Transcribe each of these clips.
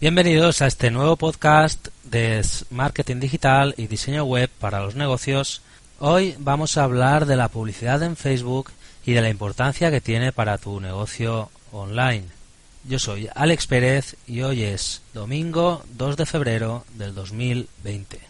Bienvenidos a este nuevo podcast de marketing digital y diseño web para los negocios. Hoy vamos a hablar de la publicidad en Facebook y de la importancia que tiene para tu negocio online. Yo soy Alex Pérez y hoy es domingo 2 de febrero del 2020.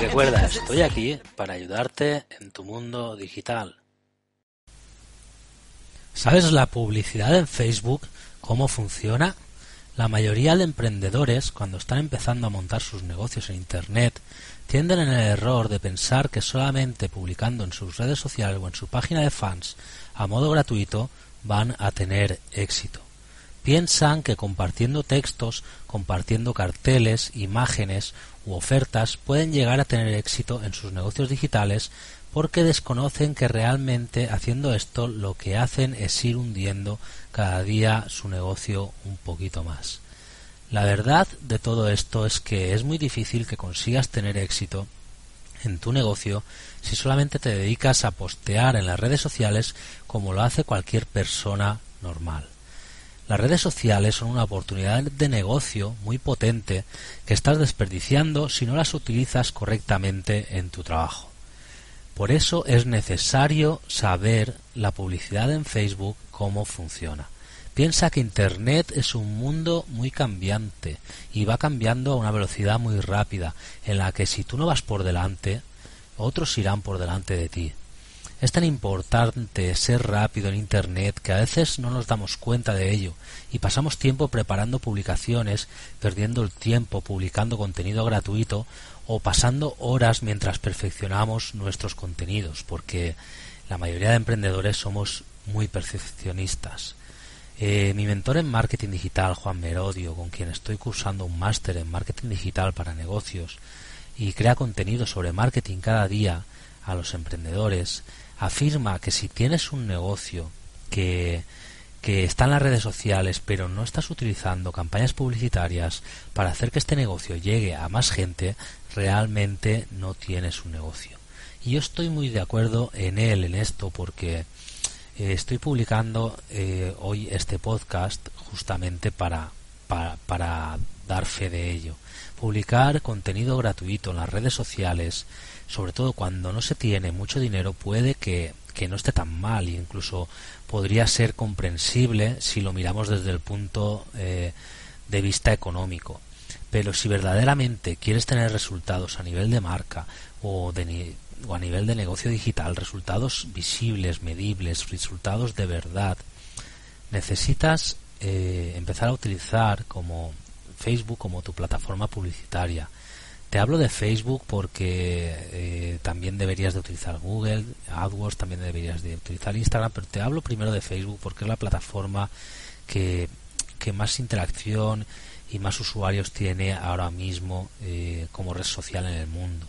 Y recuerda, estoy aquí para ayudarte en tu mundo digital. ¿Sabes la publicidad en Facebook? ¿Cómo funciona? La mayoría de emprendedores, cuando están empezando a montar sus negocios en Internet, tienden en el error de pensar que solamente publicando en sus redes sociales o en su página de fans a modo gratuito van a tener éxito. Piensan que compartiendo textos, compartiendo carteles, imágenes u ofertas pueden llegar a tener éxito en sus negocios digitales porque desconocen que realmente haciendo esto lo que hacen es ir hundiendo cada día su negocio un poquito más. La verdad de todo esto es que es muy difícil que consigas tener éxito en tu negocio si solamente te dedicas a postear en las redes sociales como lo hace cualquier persona normal. Las redes sociales son una oportunidad de negocio muy potente que estás desperdiciando si no las utilizas correctamente en tu trabajo. Por eso es necesario saber la publicidad en Facebook cómo funciona. Piensa que Internet es un mundo muy cambiante y va cambiando a una velocidad muy rápida, en la que si tú no vas por delante, otros irán por delante de ti. Es tan importante ser rápido en Internet que a veces no nos damos cuenta de ello y pasamos tiempo preparando publicaciones, perdiendo el tiempo publicando contenido gratuito o pasando horas mientras perfeccionamos nuestros contenidos, porque la mayoría de emprendedores somos muy perfeccionistas. Eh, mi mentor en marketing digital, Juan Merodio, con quien estoy cursando un máster en marketing digital para negocios, y crea contenido sobre marketing cada día a los emprendedores, afirma que si tienes un negocio que, que está en las redes sociales pero no estás utilizando campañas publicitarias para hacer que este negocio llegue a más gente, realmente no tienes un negocio. Y yo estoy muy de acuerdo en él, en esto, porque eh, estoy publicando eh, hoy este podcast justamente para, para, dar fe de ello publicar contenido gratuito en las redes sociales, sobre todo cuando no se tiene mucho dinero, puede que, no esté tan mal incluso podría ser comprensible si lo miramos desde el punto eh, de vista económico. Pero si verdaderamente quieres tener resultados a nivel de marca o, de, o a nivel de negocio digital, resultados visibles, medibles, resultados de verdad, necesitas eh, empezar a utilizar como Facebook como tu plataforma publicitaria. Te hablo de Facebook porque eh, también deberías de utilizar Google, AdWords, también deberías de utilizar Instagram, pero te hablo primero de Facebook porque es la plataforma que, más interacción y más usuarios tiene ahora mismo eh, como red social en el mundo.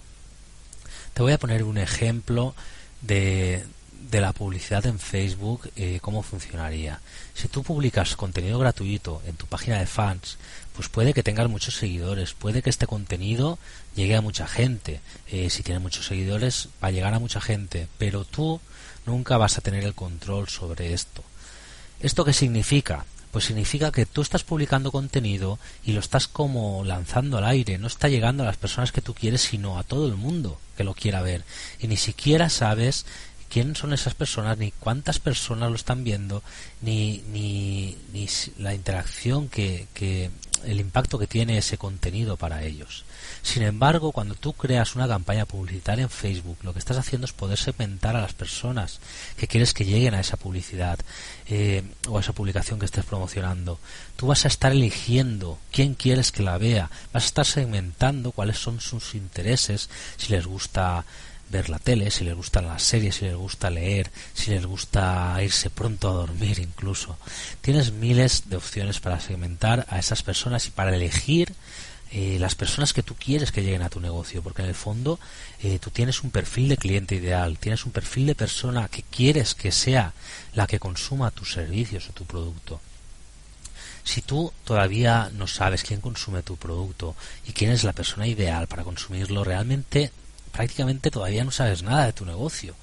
Te voy a poner un ejemplo de, de la publicidad en Facebook, eh, cómo funcionaría. Si tú publicas contenido gratuito en tu página de fans, pues puede que tengas muchos seguidores, puede que este contenido llegue a mucha gente. Eh, si tiene muchos seguidores, va a llegar a mucha gente, pero tú nunca vas a tener el control sobre esto. ¿Esto qué significa? Pues significa que tú estás publicando contenido y lo estás como lanzando al aire, no está llegando a las personas que tú quieres, sino a todo el mundo que lo quiera ver. Y ni siquiera sabes quién son esas personas, ni cuántas personas lo están viendo, ni, ni, ni la interacción que, que, el impacto que tiene ese contenido para ellos. Sin embargo, cuando tú creas una campaña publicitaria en Facebook, lo que estás haciendo es poder segmentar a las personas que quieres que lleguen a esa publicidad eh, o a esa publicación que estés promocionando. Tú vas a estar eligiendo quién quieres que la vea, vas a estar segmentando cuáles son sus intereses, si les gusta ver la tele, si les gustan las series, si les gusta leer, si les gusta irse pronto a dormir incluso. Tienes miles de opciones para segmentar a esas personas y para elegir eh, las personas que tú quieres que lleguen a tu negocio, porque en el fondo eh, tú tienes un perfil de cliente ideal, tienes un perfil de persona que quieres que sea la que consuma tus servicios o tu producto. Si tú todavía no sabes quién consume tu producto y quién es la persona ideal para consumirlo, realmente prácticamente todavía no sabes nada de tu negocio.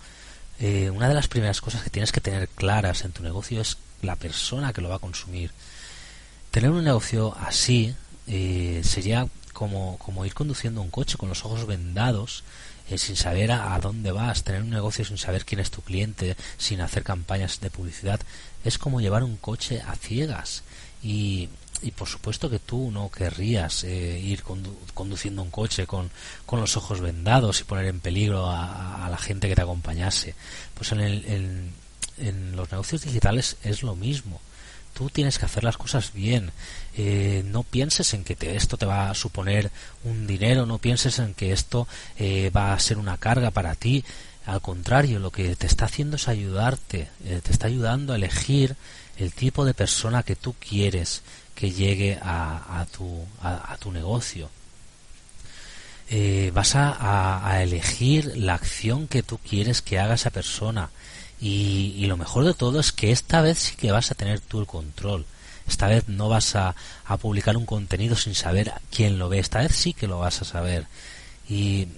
Eh, una de las primeras cosas que tienes que tener claras en tu negocio es la persona que lo va a consumir. Tener un negocio así eh, sería como, como ir conduciendo un coche con los ojos vendados eh, sin saber a, dónde vas, tener un negocio sin saber quién es tu cliente, sin hacer campañas de publicidad, es como llevar un coche a ciegas. Y, y por supuesto que tú no querrías eh, ir conduciendo un coche con, con, los ojos vendados y poner en peligro a, la gente que te acompañase. Pues en, el, en los negocios digitales es lo mismo tú tienes que hacer las cosas bien. Eh, no pienses en que esto te va a suponer un dinero, no pienses en que esto eh, va a ser una carga para ti. Al contrario, lo que te está haciendo es ayudarte, eh, te está ayudando a elegir el tipo de persona que tú quieres que llegue a, tu, a, tu negocio. vas a, a, elegir la acción que tú quieres que haga esa persona. Y, lo mejor de todo es que esta vez sí que vas a tener tú el control. Esta vez no vas a, a publicar un contenido sin saber quién lo ve. Esta vez sí que lo vas a saber. Y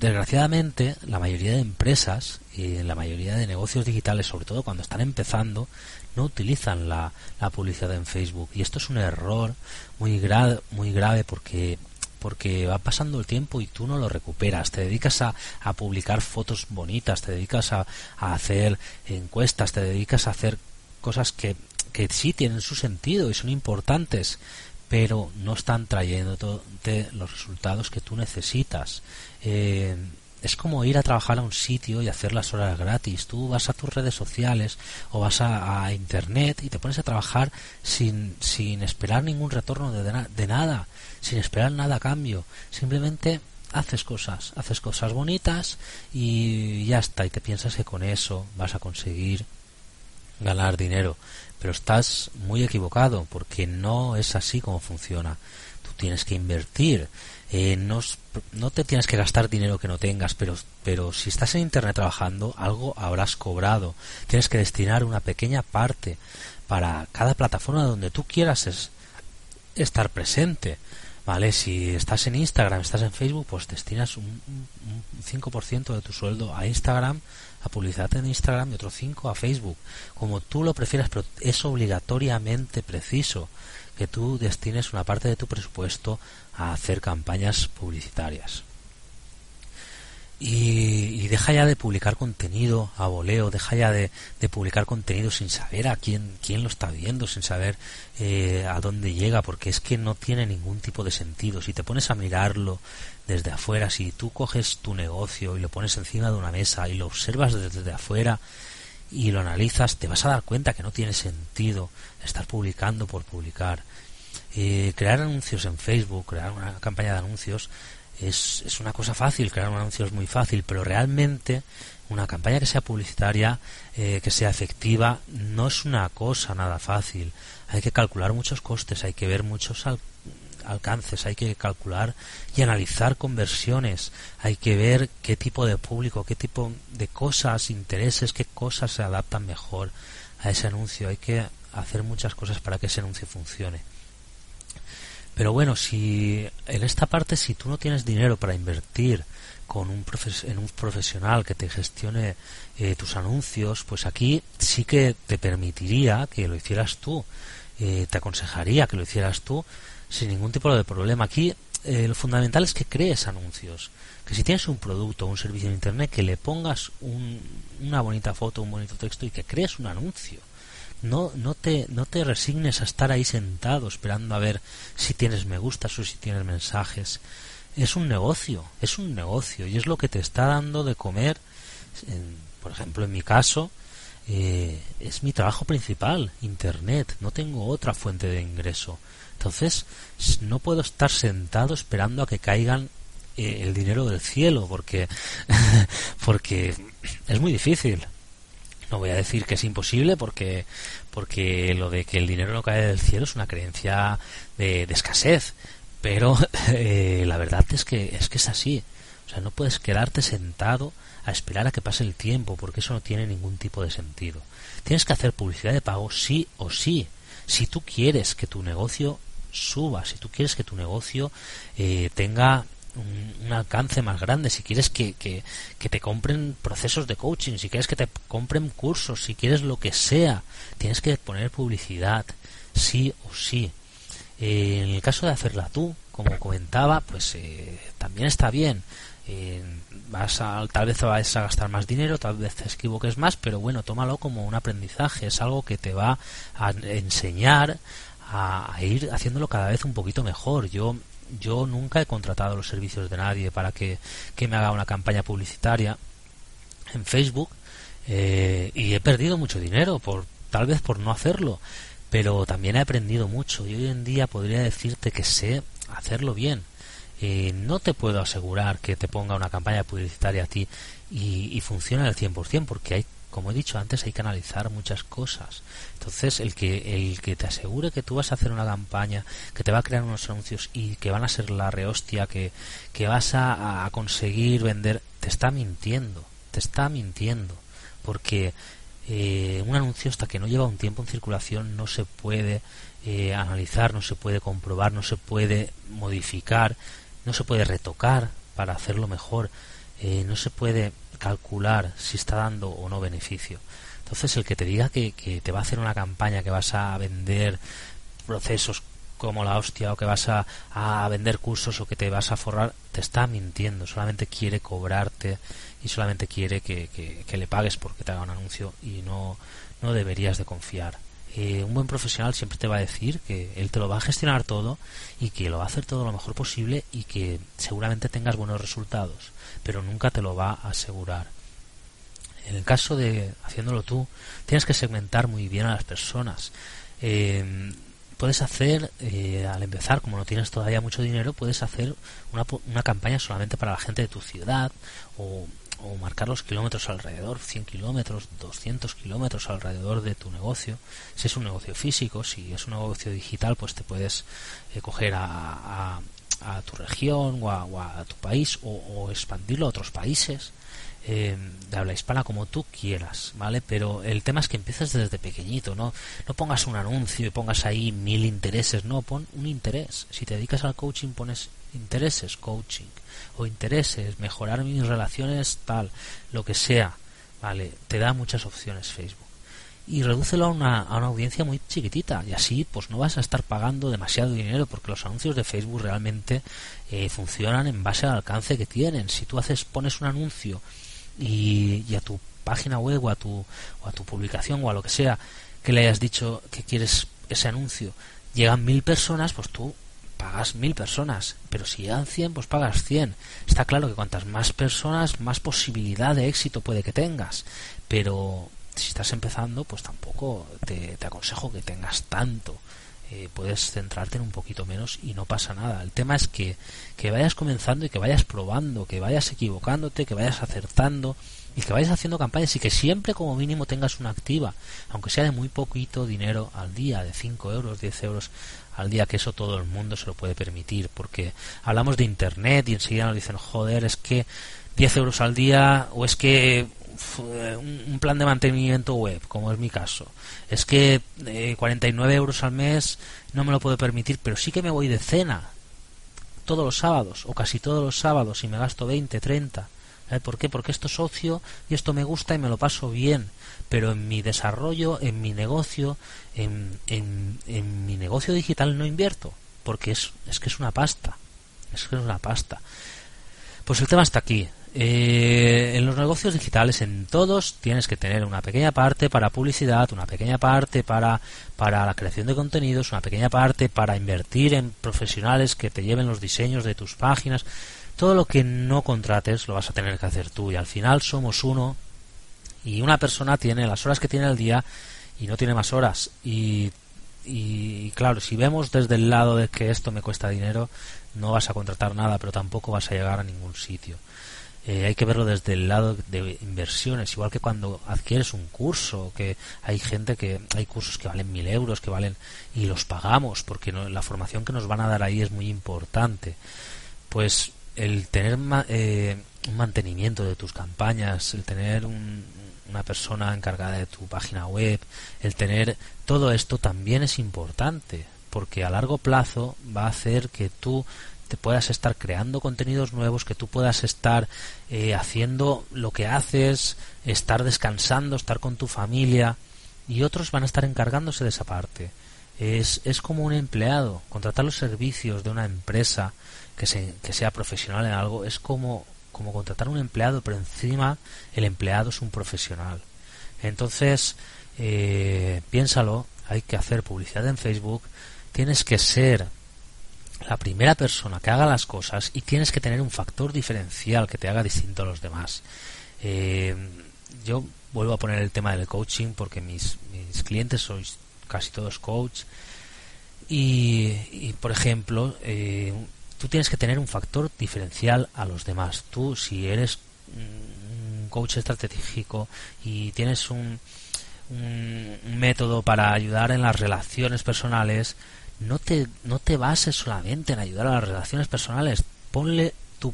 desgraciadamente la mayoría de empresas y la mayoría de negocios digitales, sobre todo cuando están empezando, no utilizan la, la publicidad en Facebook. Y esto es un error muy, gra muy grave porque porque va pasando el tiempo y tú no lo recuperas. Te dedicas a, a publicar fotos bonitas, te dedicas a, a, hacer encuestas, te dedicas a hacer cosas que, que sí tienen su sentido y son importantes, pero no están trayéndote los resultados que tú necesitas. Eh, es como ir a trabajar a un sitio y hacer las horas gratis. Tú vas a tus redes sociales o vas a, internet y te pones a trabajar sin, sin esperar ningún retorno de, de, nada, sin esperar nada a cambio. Simplemente haces cosas, haces cosas bonitas y ya está. Y te piensas que con eso vas a conseguir ganar dinero. Pero estás muy equivocado porque no es así como funciona. Tú tienes que invertir eh, no, no, te tienes que gastar dinero que no tengas, pero, pero si estás en Internet trabajando, algo habrás cobrado. Tienes que destinar una pequeña parte para cada plataforma donde tú quieras es, estar presente. ¿Vale? Si estás en Instagram, estás en Facebook, pues destinas un, un 5% de tu sueldo a Instagram, a publicidad en Instagram y otro 5% a Facebook. Como tú lo prefieras, pero es obligatoriamente preciso que tú destines una parte de tu presupuesto a hacer campañas publicitarias. Y, deja ya de publicar contenido a voleo, deja ya de, publicar contenido sin saber a quién, quién lo está viendo, sin saber eh, a dónde llega, porque es que no tiene ningún tipo de sentido. Si te pones a mirarlo desde afuera, si tú coges tu negocio y lo pones encima de una mesa y lo observas desde afuera y lo analizas, te vas a dar cuenta que no tiene sentido estar publicando por publicar. Eh, crear anuncios en Facebook, crear una campaña de anuncios, es, es una cosa fácil, crear un anuncio es muy fácil, pero realmente una campaña que sea publicitaria, eh, que sea efectiva, no es una cosa nada fácil. Hay que calcular muchos costes, hay que ver muchos alcances, hay que calcular y analizar conversiones, hay que ver qué tipo de público, qué tipo de cosas, intereses, qué cosas se adaptan mejor a ese anuncio. Hay que hacer muchas cosas para que ese anuncio funcione. Pero bueno, si en esta parte si tú no tienes dinero para invertir con un en un profesional que te gestione eh, tus anuncios, pues aquí sí que te permitiría que lo hicieras tú. Eh, te aconsejaría que lo hicieras tú sin ningún tipo de problema. Aquí eh, lo fundamental es que crees anuncios. Que si tienes un producto o un servicio en Internet, que le pongas una bonita foto, un bonito texto y que crees un anuncio no, no, te, no te resignes a estar ahí sentado esperando a ver si tienes me gustas o si tienes mensajes. Es un negocio, es un negocio y es lo que te está dando de comer. por ejemplo, en mi caso, eh, es mi trabajo principal, Internet. No tengo otra fuente de ingreso. Entonces, no puedo estar sentado esperando a que caigan eh, el dinero del cielo, porque, porque es muy difícil. No voy a decir que es imposible porque, porque lo de que el dinero no cae del cielo es una creencia de, escasez. Pero eh, la verdad es que, es que es así. O sea, no puedes quedarte sentado a esperar a que pase el tiempo porque eso no tiene ningún tipo de sentido. Tienes que hacer publicidad de pago sí o sí. Si tú quieres que tu negocio suba, si tú quieres que tu negocio eh, tenga un, alcance más grande, si quieres que, que, te compren procesos de coaching, si quieres que te compren cursos, si quieres lo que sea, tienes que poner publicidad, sí o sí. Eh, en el caso de hacerla tú, como comentaba, pues eh, también está bien. Eh, vas a, tal vez vas a gastar más dinero, tal vez te equivoques más, pero bueno, tómalo como un aprendizaje, es algo que te va a enseñar a, a ir haciéndolo cada vez un poquito mejor. Yo yo nunca he contratado los servicios de nadie para que, me haga una campaña publicitaria en Facebook eh, y he perdido mucho dinero por tal vez por no hacerlo pero también he aprendido mucho y hoy en día podría decirte que sé hacerlo bien eh, no te puedo asegurar que te ponga una campaña publicitaria a ti y, y funcione al 100% porque hay como he dicho antes, hay que analizar muchas cosas. Entonces, el que, el que te asegure que tú vas a hacer una campaña, que te va a crear unos anuncios y que van a ser la rehostia, que, que vas a, conseguir vender, te está mintiendo, te está mintiendo. Porque eh, un anuncio hasta que no lleva un tiempo en circulación no se puede eh, analizar, no se puede comprobar, no se puede modificar, no se puede retocar para hacerlo mejor, eh, no se puede calcular si está dando o no beneficio. Entonces, el que te diga que, te va a hacer una campaña, que vas a vender procesos como la hostia, o que vas a, vender cursos, o que te vas a forrar, te está mintiendo. Solamente quiere cobrarte y solamente quiere que, que le pagues porque te haga un anuncio y no, no deberías de confiar. Eh, un buen profesional siempre te va a decir que él te lo va a gestionar todo y que lo va a hacer todo lo mejor posible y que seguramente tengas buenos resultados, pero nunca te lo va a asegurar. En el caso de haciéndolo tú, tienes que segmentar muy bien a las personas. Eh, puedes hacer, eh, al empezar, como no tienes todavía mucho dinero, puedes hacer una, una campaña solamente para la gente de tu ciudad o o marcar los kilómetros alrededor, 100 kilómetros, 200 kilómetros alrededor de tu negocio. Si es un negocio físico, si es un negocio digital, pues te puedes eh, coger a, a, tu región o a, tu país o, expandirlo a otros países eh, de habla hispana como tú quieras, ¿vale? Pero el tema es que empieces desde pequeñito, ¿no? No pongas un anuncio y pongas ahí mil intereses, no, pon un interés. Si te dedicas al coaching, pones intereses, coaching o intereses, mejorar mis relaciones, tal, lo que sea, ¿vale? Te da muchas opciones Facebook. Y redúcelo a una, a una audiencia muy chiquitita y así pues no vas a estar pagando demasiado dinero porque los anuncios de Facebook realmente eh, funcionan en base al alcance que tienen. Si tú haces, pones un anuncio y, y a tu página web o a tu, o a tu publicación o a lo que sea que le hayas dicho que quieres ese anuncio llegan mil personas, pues tú pagas mil personas, pero si llegan cien, pues pagas cien. Está claro que cuantas más personas, más posibilidad de éxito puede que tengas, pero si estás empezando, pues tampoco te, aconsejo que tengas tanto. Eh, puedes centrarte en un poquito menos y no pasa nada. El tema es que, que vayas comenzando y que vayas probando, que vayas equivocándote, que vayas acertando y que vayas haciendo campañas y que siempre como mínimo tengas una activa, aunque sea de muy poquito dinero al día, de 5 euros, 10 euros al día, que eso todo el mundo se lo puede permitir, porque hablamos de Internet y enseguida nos dicen, joder, es que 10 euros al día o es que un plan de mantenimiento web, como es mi caso. Es que 49 eh, euros al mes no me lo puedo permitir, pero sí que me voy de cena todos los sábados o casi todos los sábados y me gasto 20, 30. ¿Por qué? Porque esto es ocio y esto me gusta y me lo paso bien pero en mi desarrollo, en mi negocio, en, en, mi negocio digital no invierto, porque es, es que es una pasta, es que es una pasta. Pues el tema está aquí. Eh, en los negocios digitales, en todos, tienes que tener una pequeña parte para publicidad, una pequeña parte para, para la creación de contenidos, una pequeña parte para invertir en profesionales que te lleven los diseños de tus páginas. Todo lo que no contrates lo vas a tener que hacer tú y al final somos uno y una persona tiene las horas que tiene al día y no tiene más horas y, y claro si vemos desde el lado de que esto me cuesta dinero no vas a contratar nada pero tampoco vas a llegar a ningún sitio eh, hay que verlo desde el lado de inversiones. Igual que cuando adquieres un curso que hay gente que hay cursos que valen mil euros que valen y los pagamos porque la formación que nos van a dar ahí es muy importante. Pues el tener eh, un mantenimiento de tus campañas el tener un, una persona encargada de tu página web, el tener todo esto también es importante, porque a largo plazo va a hacer que tú te puedas estar creando contenidos nuevos, que tú puedas estar eh, haciendo lo que haces, estar descansando, estar con tu familia y otros van a estar encargándose de esa parte. Es, es como un empleado, contratar los servicios de una empresa que, se, que sea profesional en algo es como, como contratar un empleado, pero encima el empleado es un profesional. Entonces, eh, piénsalo, hay que hacer publicidad en Facebook, tienes que ser la primera persona que haga las cosas y tienes que tener un factor diferencial que te haga distinto a los demás. Eh, yo vuelvo a poner el tema del coaching porque mis, mis clientes sois casi todos coach y, por ejemplo eh, tú tienes que tener un factor diferencial a los demás tú si eres un coach estratégico y tienes un, un, método para ayudar en las relaciones personales, no te, no te bases solamente en ayudar a las relaciones personales, ponle tu,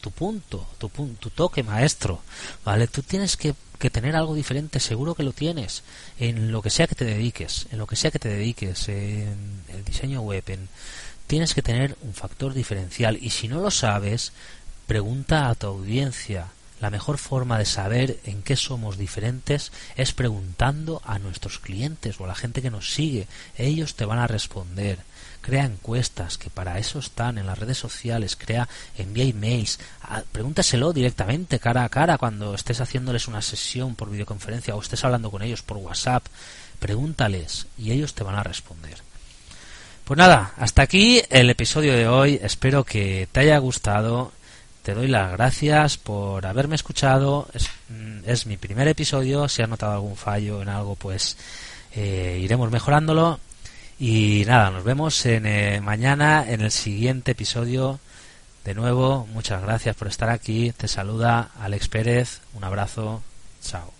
tu punto, tu, tu toque maestro, ¿vale? Tú tienes que, que, tener algo diferente, seguro que lo tienes, en lo que sea que te dediques, en lo que sea que te dediques, en el diseño web, en, tienes que tener un factor diferencial y si no lo sabes, pregunta a tu audiencia, la mejor forma de saber en qué somos diferentes es preguntando a nuestros clientes o a la gente que nos sigue. Ellos te van a responder. Crea encuestas, que para eso están en las redes sociales. Crea, envía emails. pregúntaselo directamente, cara a cara, cuando estés haciéndoles una sesión por videoconferencia o estés hablando con ellos por WhatsApp. Pregúntales y ellos te van a responder. Pues nada, hasta aquí el episodio de hoy. Espero que te haya gustado te doy las gracias por haberme escuchado. Mm, es, mi primer episodio. Si has notado algún fallo en algo, pues eh, iremos mejorándolo. Y nada, nos vemos en, eh, mañana en el siguiente episodio. De nuevo, muchas gracias por estar aquí. Te saluda Alex Pérez. Un abrazo. Chao.